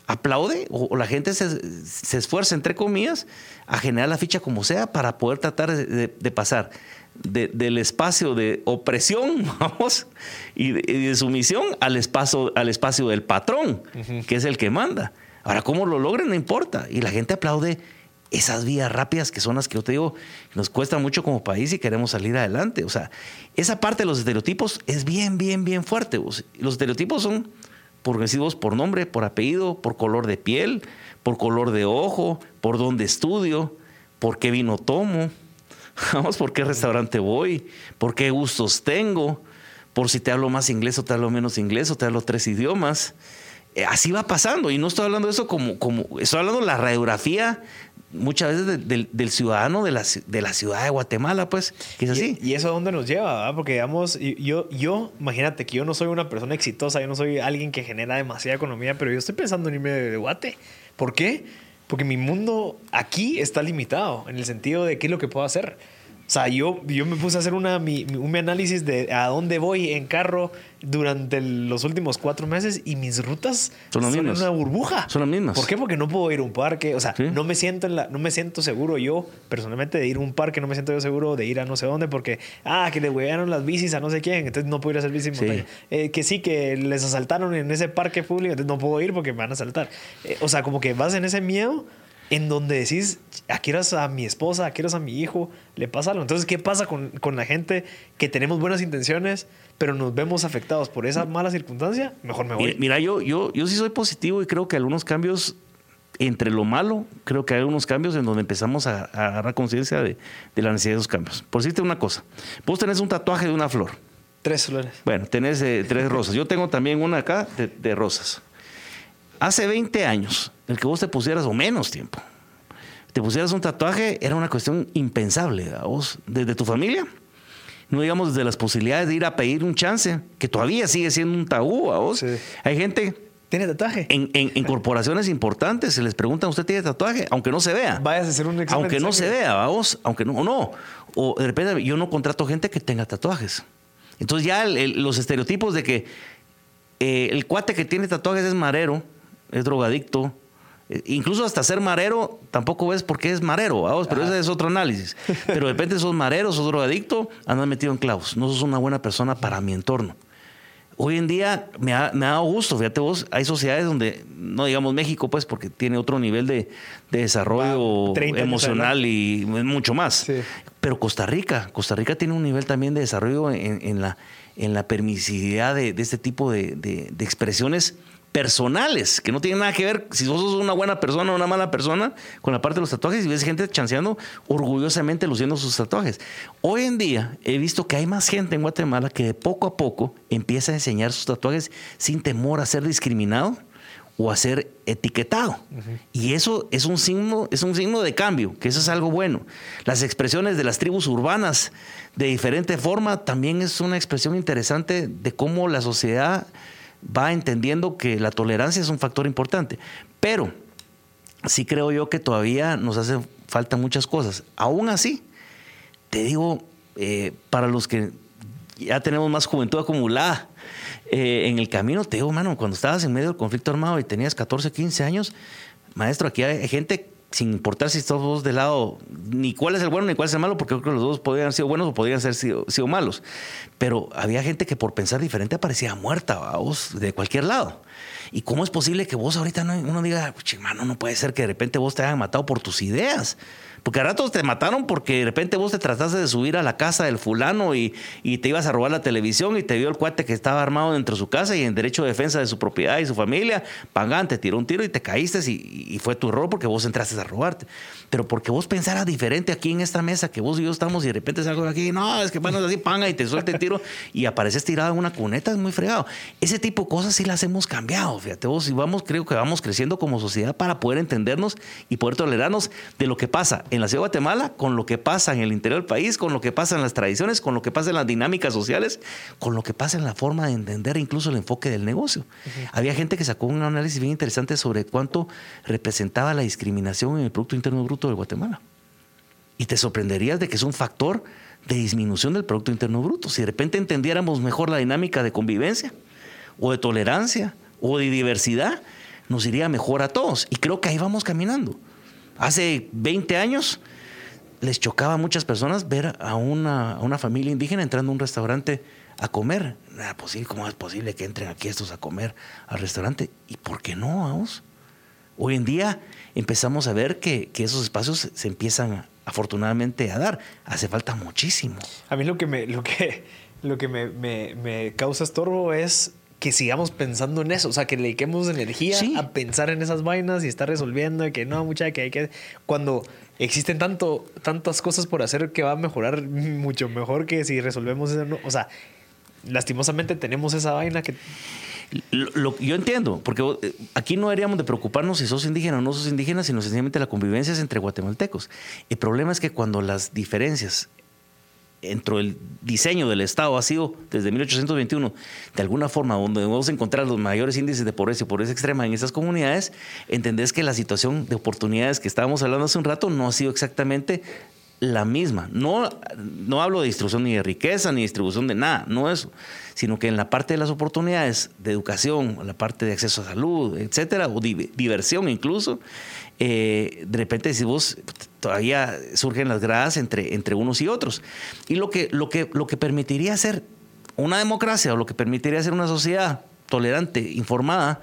aplaude o, la gente se, esfuerza, entre comillas, a generar la ficha como sea para poder tratar de, pasar del espacio de opresión, [LAUGHS] vamos, y de, sumisión al espacio, al espacio del patrón, que es el que manda. Ahora, cómo lo logren no importa. Y la gente aplaude esas vías rápidas que son las que yo te digo, nos cuesta mucho como país y queremos salir adelante. O sea, esa parte de los estereotipos es bien, bien, bien fuerte. Los estereotipos son progresivos por nombre, por apellido, por color de piel, por color de ojo, por dónde estudio, por qué vino tomo, [LAUGHS] vamos, por qué restaurante voy, por qué gustos tengo, por si te hablo más inglés o te hablo menos inglés o te hablo tres idiomas. Eh, así va pasando y no estoy hablando de eso como, como estoy hablando de la radiografía muchas veces del ciudadano de la, de la ciudad de Guatemala, pues, que es así. ¿Y, eso a dónde nos lleva? Porque, digamos, yo, yo, imagínate que yo no soy una persona exitosa, yo no soy alguien que genera demasiada economía, pero yo estoy pensando en irme de Guate. ¿Por qué? Porque mi mundo aquí está limitado, en el sentido de qué es lo que puedo hacer. O sea, yo, yo me puse a hacer una, mi, un análisis de a dónde voy en carro durante los últimos cuatro meses y mis rutas son, una burbuja. Son las mismas. ¿Por qué? Porque no puedo ir a un parque. O sea, no, me siento en la, no me siento seguro yo, personalmente, de ir a un parque. No me siento yo seguro de ir a no sé dónde porque, ah, que le huearon las bicis a no sé quién. Entonces no puedo ir a hacer bici en montaña. Eh, que sí, que les asaltaron en ese parque público. Entonces no puedo ir porque me van a asaltar. Eh, o sea, como que vas en ese miedo en donde decís, aquí eras a mi esposa, aquí eras a mi hijo, le pasa algo. Entonces, ¿qué pasa con, la gente que tenemos buenas intenciones, pero nos vemos afectados por esa mala circunstancia? Mejor me voy. Mira, yo, yo, yo sí soy positivo y creo que algunos cambios entre lo malo, creo que hay algunos cambios en donde empezamos a, agarrar conciencia de, la necesidad de esos cambios. Por decirte una cosa, vos tenés un tatuaje de una flor. Tres flores. Bueno, tenés eh, tres rosas. Yo tengo también una acá de, de rosas. Hace 20 años, el que vos te pusieras, o menos tiempo, te pusieras un tatuaje, era una cuestión impensable a vos, desde tu familia. No digamos desde las posibilidades de ir a pedir un chance, que todavía sigue siendo un tabú a vos. Hay gente ¿Tiene tatuaje? En, corporaciones importantes se les pregunta, ¿usted tiene tatuaje? Aunque no se vea. Vayas a hacer un examen. Aunque no se vea, vamos, aunque no, o no. O de repente yo no contrato gente que tenga tatuajes. Entonces ya los estereotipos de que eh, el cuate que tiene tatuajes es marero, es drogadicto, eh, incluso hasta ser marero, tampoco ves por qué es marero, ¿vamos? pero ese es otro análisis. Pero de repente sos marero, sos drogadicto, andas metido en clavos. No sos una buena persona para mi entorno. Hoy en día me ha, dado gusto, fíjate vos, hay sociedades donde, no digamos México, pues, porque tiene otro nivel de, desarrollo emocional y mucho más. Pero Costa Rica, Costa Rica tiene un nivel también de desarrollo en, la, en la permisividad de, este tipo de, de expresiones personales, que no tienen nada que ver si vos sos una buena persona o una mala persona con la parte de los tatuajes y ves gente chanceando orgullosamente luciendo sus tatuajes. Hoy en día he visto que hay más gente en Guatemala que de poco a poco empieza a enseñar sus tatuajes sin temor a ser discriminado o a ser etiquetado. Y eso es un signo, es un signo de cambio, que eso es algo bueno. Las expresiones de las tribus urbanas de diferente forma también es una expresión interesante de cómo la sociedad va entendiendo que la tolerancia es un factor importante. Pero sí creo yo que todavía nos hace falta muchas cosas. Aún así, te digo, eh, para los que ya tenemos más juventud acumulada eh, en el camino, te digo, mano, cuando estabas en medio del conflicto armado y tenías 14, 15 años, maestro, aquí hay gente sin importar si estamos dos de lado, ni cuál es el bueno ni cuál es el malo, porque creo que los dos podrían haber sido buenos o podrían ser sido, malos. Pero había gente que por pensar diferente aparecía muerta, vos, de cualquier lado. ¿Y cómo es posible que vos ahorita no, uno diga, mano, no puede ser que de repente vos te hayan matado por tus ideas? Porque a ratos te mataron porque de repente vos te trataste de subir a la casa del fulano y, te ibas a robar la televisión y te vio el cuate que estaba armado dentro de su casa y en derecho de defensa de su propiedad y su familia, pagán, te tiró un tiro y te caíste y, y fue tu error porque vos entraste a robarte. Pero porque vos pensaras diferente aquí en esta mesa, que vos y yo estamos y de repente salgo de aquí, no, es que bueno, así panga y te suelta el tiro y apareces tirado en una cuneta, es muy fregado. Ese tipo de cosas sí las hemos cambiado, fíjate vos, y vamos, creo que vamos creciendo como sociedad para poder entendernos y poder tolerarnos de lo que pasa en la ciudad de Guatemala, con lo que pasa en el interior del país, con lo que pasa en las tradiciones, con lo que pasa en las dinámicas sociales, con lo que pasa en la forma de entender incluso el enfoque del negocio. Había gente que sacó un análisis bien interesante sobre cuánto representaba la discriminación en el Producto Interno Bruto de Guatemala. Y te sorprenderías de que es un factor de disminución del Producto Interno Bruto. Si de repente entendiéramos mejor la dinámica de convivencia, o de tolerancia, o de diversidad, nos iría mejor a todos. Y creo que ahí vamos caminando. Hace 20 años les chocaba a muchas personas ver a una, a una familia indígena entrando a un restaurante a comer. Nada posible, ¿cómo es posible que entren aquí estos a comer al restaurante? ¿Y por qué no, vamos? Hoy en día empezamos a ver que, que esos espacios se empiezan afortunadamente a dar. Hace falta muchísimo. A mí lo que me, lo que, lo que me, me, me causa estorbo es que sigamos pensando en eso, o sea, que le dediquemos energía Sí. a pensar en esas vainas y estar resolviendo y que no, mucha que hay que cuando existen tanto tantas cosas por hacer que va a mejorar mucho mejor que si resolvemos eso, no, o sea, lastimosamente tenemos esa vaina que Lo- lo- yo entiendo, porque eh, aquí no deberíamos de preocuparnos si sos indígena o no sos indígena, sino sencillamente la convivencia es entre guatemaltecos. El problema es que cuando las diferencias dentro del diseño del Estado ha sido desde 1821, de alguna forma, donde vamos a encontrar los mayores índices de pobreza y pobreza extrema en estas comunidades, entendés que la situación de oportunidades que estábamos hablando hace un rato no ha sido exactamente la misma. No, no hablo de distribución ni de riqueza, ni distribución de nada, no eso, sino que en la parte de las oportunidades de educación, la parte de acceso a salud, etcétera, o di- diversión incluso, eh, de repente si vos todavía surgen las gradas entre, entre unos y otros. Y lo que, lo, que, lo que permitiría ser una democracia o lo que permitiría ser una sociedad tolerante, informada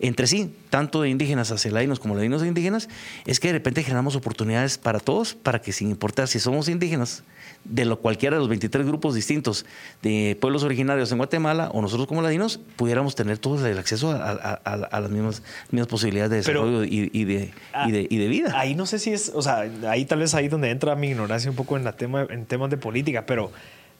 entre sí, tanto de indígenas hacia ladinos como ladinos e indígenas, es que de repente generamos oportunidades para todos, para que sin importar si somos indígenas, de lo, cualquiera de los 23 grupos distintos de pueblos originarios en Guatemala o nosotros como ladinos, pudiéramos tener todos el acceso a, a- a- a las mismas, mismas posibilidades de Pero- desarrollo y, y de, y, de, y de vida. Ahí no sé si es, o sea, ahí tal vez ahí donde entra mi ignorancia un poco en la tema en temas de política, pero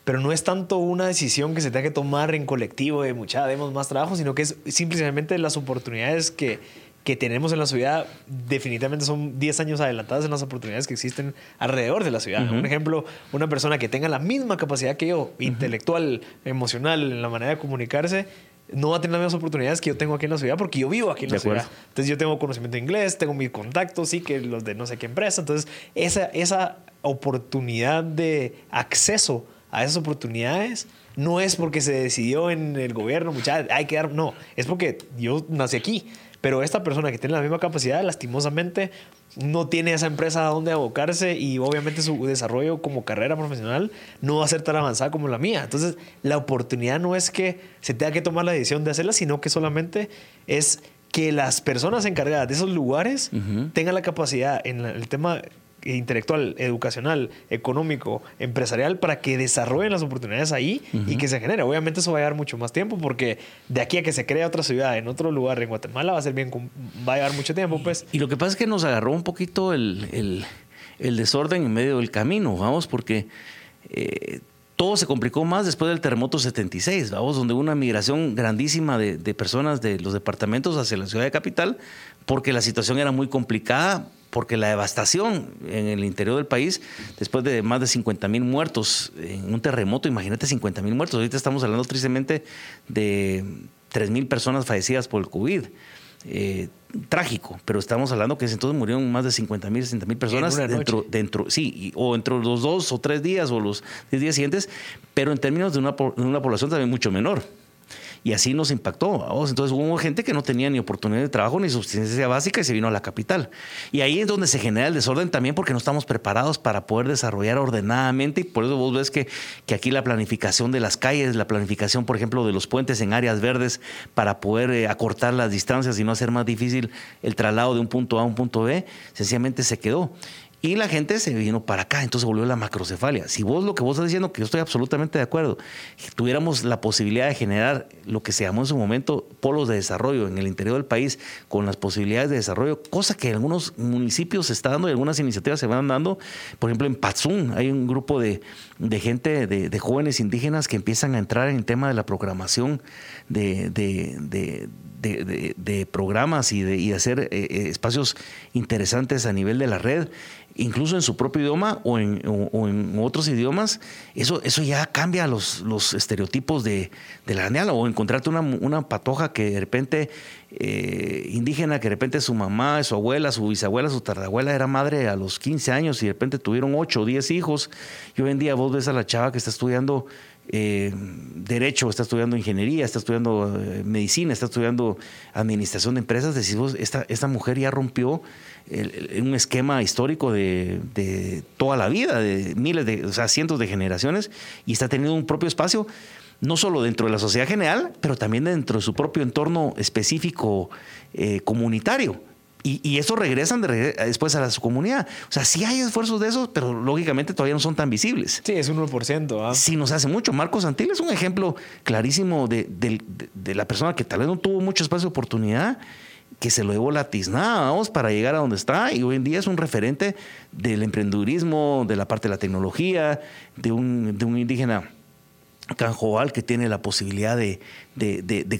pero no es tanto una decisión que se tenga que tomar en colectivo de mucha demos más trabajo, sino que es simplemente las oportunidades que que tenemos en la ciudad definitivamente son 10 años adelantadas en las oportunidades que existen alrededor de la ciudad. Ujú. Un ejemplo, una persona que tenga la misma capacidad que yo, intelectual, emocional, en la manera de comunicarse, no va a tener las mismas oportunidades que yo tengo aquí en la ciudad porque yo vivo aquí en De la ciudad. acuerdo. Entonces yo tengo conocimiento de inglés, tengo mis contactos, sí, que los de no sé qué empresa. Entonces esa, esa oportunidad de acceso a esas oportunidades no es porque se decidió en el gobierno, mucha, hay que dar, no, es porque yo nací aquí. Pero esta persona que tiene la misma capacidad, lastimosamente, no tiene esa empresa a donde abocarse y obviamente su desarrollo como carrera profesional no va a ser tan avanzada como la mía. Entonces, la oportunidad no es que se tenga que tomar la decisión de hacerla, sino que solamente es que las personas encargadas de esos lugares tengan la capacidad en el tema intelectual, educacional, económico, empresarial, para que desarrollen las oportunidades ahí y que se genere. Obviamente eso va a llevar mucho más tiempo porque de aquí a que se cree otra ciudad en otro lugar en Guatemala va a ser bien, com- va a llevar mucho tiempo, pues. Y lo que pasa es que nos agarró un poquito el, el- el desorden en medio del camino, vamos, porque eh, todo se complicó más después del terremoto 76, vamos, donde hubo una migración grandísima de, de personas de los departamentos hacia la ciudad de capital, porque la situación era muy complicada, porque la devastación en el interior del país, después de más de 50 mil muertos en un terremoto, imagínate 50 mil muertos, ahorita estamos hablando tristemente de 3 mil personas fallecidas por el COVID. Eh, trágico, pero estamos hablando que entonces murieron más de 50 mil, 60 mil personas dentro, dentro, sí, y- o entre los dos o tres días o los 10 días siguientes, pero en términos de una, de una población también mucho menor. Y así nos impactó. Entonces hubo gente que no tenía ni oportunidad de trabajo ni subsistencia básica y se vino a la capital. Y ahí es donde se genera el desorden también porque no estamos preparados para poder desarrollar ordenadamente. Y por eso vos ves que, que aquí la planificación de las calles, la planificación, por ejemplo, de los puentes en áreas verdes para poder eh, acortar las distancias y no hacer más difícil el traslado de un punto A a un punto B, sencillamente se quedó. Y la gente se vino para acá, entonces volvió la macrocefalia. Si vos lo que vos estás diciendo, que yo estoy absolutamente de acuerdo, tuviéramos la posibilidad de generar lo que se llamó en su momento polos de desarrollo en el interior del país, con las posibilidades de desarrollo, cosa que en algunos municipios se está dando y algunas iniciativas se van dando. Por ejemplo, en Patzún hay un grupo de, de gente, de, de jóvenes indígenas que empiezan a entrar en el tema de la programación de, de- de- programas y de, y hacer eh, eh, espacios interesantes a nivel de la red, incluso en su propio idioma o en, o- en otros idiomas, eso, eso ya cambia los, los estereotipos de, la neala. O encontrarte una, una patoja que de repente, eh, indígena, que de repente su mamá, su abuela, su bisabuela, su tardabuela era madre a los 15 años y de repente tuvieron 8 o 10 hijos. Y hoy en día vos ves a la chava que está estudiando eh, derecho, está estudiando ingeniería, está estudiando eh, medicina, está estudiando administración de empresas, decís vos, esta, mujer ya rompió un esquema histórico de, de, toda la vida, de miles de, o sea, cientos de generaciones, y está teniendo un propio espacio, no solo dentro de la sociedad general, pero también dentro de su propio entorno específico eh, comunitario. Y, eso regresan después a su comunidad. O sea, sí hay esfuerzos de esos, pero lógicamente todavía no son tan visibles. Sí, es un 1%. ¿ah? Sí, nos hace mucho. Marcos Santil es un ejemplo clarísimo de, la persona que tal vez no tuvo mucho espacio de oportunidad, que se lo llevó la tiznada, vamos, para llegar a donde está. Y hoy en día es un referente del emprendedurismo, de la parte de la tecnología, de un, de un indígena Canjobal que tiene la posibilidad de,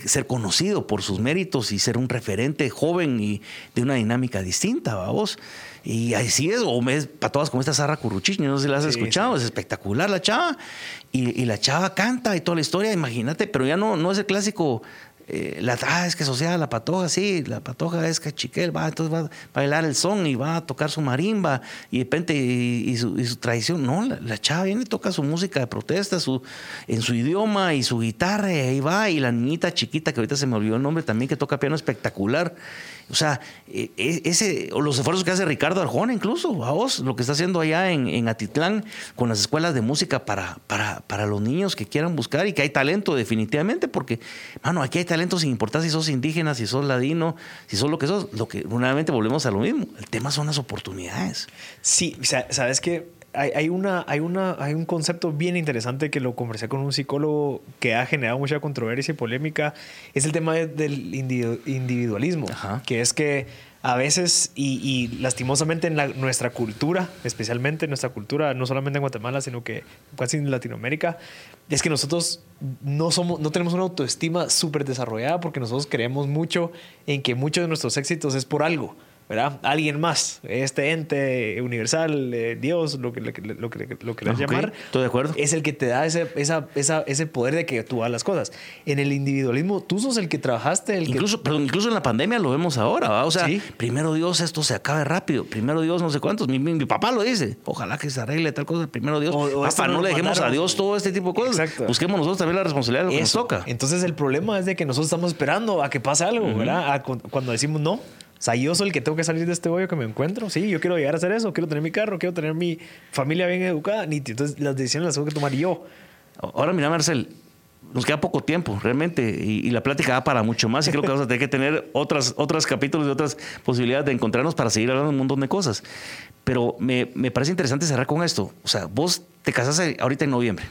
ser conocido por sus méritos y ser un referente joven y de una dinámica distinta, vamos. Y así es, o me, para todas como esta Sara Curuchich, no sé si la has escuchado, es espectacular la chava. Y, y, la chava canta y toda la historia, imagínate, pero ya no, no es el clásico eh, la, ah, es que social, la patoja, sí, la patoja es que chiquel, va, entonces va a bailar el son y va a tocar su marimba y de repente y, su, tradición. No, la, chava viene y toca su música de protesta su, en su idioma y su guitarra y ahí va. Y la niñita chiquita, que ahorita se me olvidó el nombre también, que toca piano espectacular. O sea, e, e, ese, los esfuerzos que hace Ricardo Arjona, incluso, a vos, lo que está haciendo allá en, Atitlán con las escuelas de música para, para, para, los niños que quieran buscar y que hay talento definitivamente, porque, mano, aquí hay talento sin importar si sos indígena, si sos ladino, si sos lo que sos, lo que nuevamente volvemos a lo mismo. El tema son las oportunidades. Sí, sabes que hay, una, hay, una, hay un concepto bien interesante que lo conversé con un psicólogo que ha generado mucha controversia y polémica. Es el tema del individualismo, que es que a veces, y, lastimosamente en nuestra cultura, especialmente en nuestra cultura, no solamente en Guatemala, sino que casi en Latinoamérica, es que nosotros no, somos, no tenemos una autoestima súper desarrollada porque nosotros creemos mucho en que muchos de nuestros éxitos es por algo. ¿Verdad? Alguien más, este ente universal, eh, Dios, lo que, lo que, lo que, lo que llamar. Estoy de acuerdo. Es el que te da ese, esa, esa, ese poder de que tú hagas las cosas. En el individualismo, tú sos el que trabajaste. El incluso, pero incluso en la pandemia lo vemos ahora, ¿va? O sea, primero Dios, esto se acabe rápido. Primero Dios, no sé cuántos. Mi, mi, papá lo dice. Ojalá que se arregle tal cosa. Primero Dios. O, papá, no le dejemos a Dios todo este tipo de cosas. Exacto. Busquemos nosotros también la responsabilidad de lo que nos toca. Entonces, el problema es de que nosotros estamos esperando a que pase algo, ¿verdad? cuando decimos no. O sea, yo soy el que tengo que salir de este hoyo que me encuentro. Sí, yo quiero llegar a hacer eso. Quiero tener mi carro, quiero tener mi familia bien educada. Entonces, las decisiones las tengo que tomar yo. Ahora, mira, Marcel, nos queda poco tiempo, realmente, y, la plática da para mucho más. Y creo que vamos a tener que tener otros capítulos y otras posibilidades de encontrarnos para seguir hablando de un montón de cosas. Pero me, me parece interesante cerrar con esto. O sea, vos te casaste ahorita en noviembre.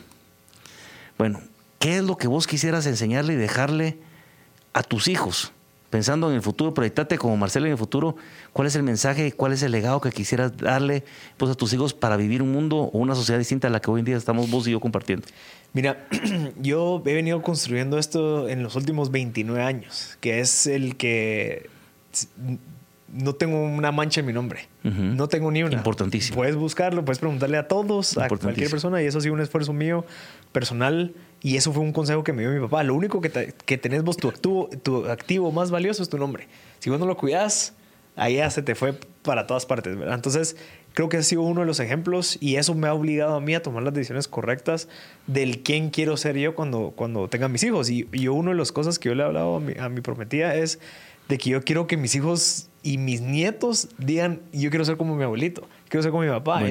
Bueno, ¿qué es lo que vos quisieras enseñarle y dejarle a tus hijos? Pensando en el futuro, proyectate como Marcelo en el futuro, ¿cuál es el mensaje, cuál es el legado que quisieras darle pues, a tus hijos para vivir un mundo o una sociedad distinta a la que hoy en día estamos vos y yo compartiendo? Mira, [CLEARS THROAT] yo he venido construyendo esto en los últimos 29 años, que es el que no tengo una mancha en mi nombre. No tengo ni una. Importantísimo. Puedes buscarlo, puedes preguntarle a todos, a cualquier persona, y eso ha sido un esfuerzo mío personal. Y eso fue un consejo que me dio mi papá. Lo único que, que tenés tu activo, tu activo más valioso es tu nombre. Si vos no lo cuidas, ahí ya se te fue para todas partes. Entonces, creo que ha sido uno de los ejemplos y eso me ha obligado a mí a tomar las decisiones correctas del quién quiero ser yo cuando, cuando tenga mis hijos. Y, yo, una de las cosas que yo le he hablado a mi, a mi prometida es de que yo quiero que mis hijos y mis nietos digan, yo quiero ser como mi abuelito, quiero ser como mi papá,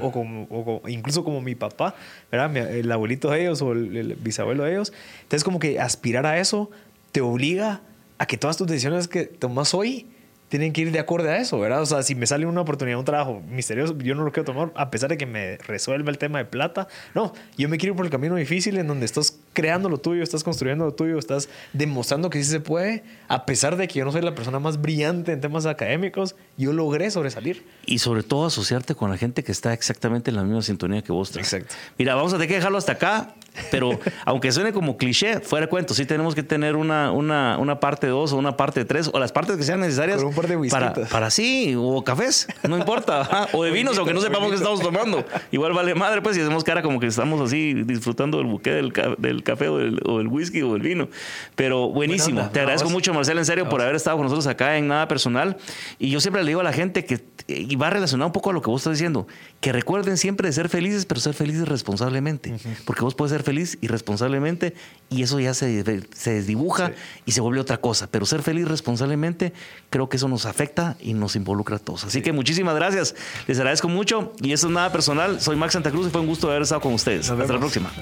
o, como, o, incluso como mi papá, ¿verdad? el abuelito de ellos o el, bisabuelo de ellos. Entonces como que aspirar a eso te obliga a que todas tus decisiones que tomas hoy tienen que ir de acuerdo a eso, ¿verdad? O sea, si me sale una oportunidad, un trabajo misterioso, yo no lo quiero tomar a pesar de que me resuelva el tema de plata. No, yo me quiero ir por el camino difícil en donde estás creando lo tuyo, estás construyendo lo tuyo, estás demostrando que sí se puede, a pesar de que yo no soy la persona más brillante en temas académicos, yo logré sobresalir. Y sobre todo asociarte con la gente que está exactamente en la misma sintonía que vos. Exacto. Mira, vamos a tener que dejarlo hasta acá. Pero aunque suene como cliché, fuera de cuento, sí tenemos que tener una, una, una parte 2 o una parte 3 o las partes que sean necesarias para, para sí, o cafés, no importa, o de vinos, aunque no sepamos qué estamos tomando. Igual vale madre, pues, si hacemos cara como que estamos así disfrutando del buque del, del café o del, o del, whisky o del vino. Pero buenísimo. Te agradezco mucho, Marcelo, en serio, por haber estado con nosotros acá en Nada Personal. Y yo siempre le digo a la gente que, y va relacionado un poco a lo que vos estás diciendo, que recuerden siempre de ser felices, pero ser felices responsablemente. Porque vos puedes ser ser feliz irresponsablemente y eso ya se, se desdibuja y se vuelve otra cosa. Pero ser feliz responsablemente, creo que eso nos afecta y nos involucra a todos. Así que muchísimas gracias. Les agradezco mucho y eso es nada personal. Soy Max Santa Cruz y fue un gusto haber estado con ustedes. Hasta la próxima.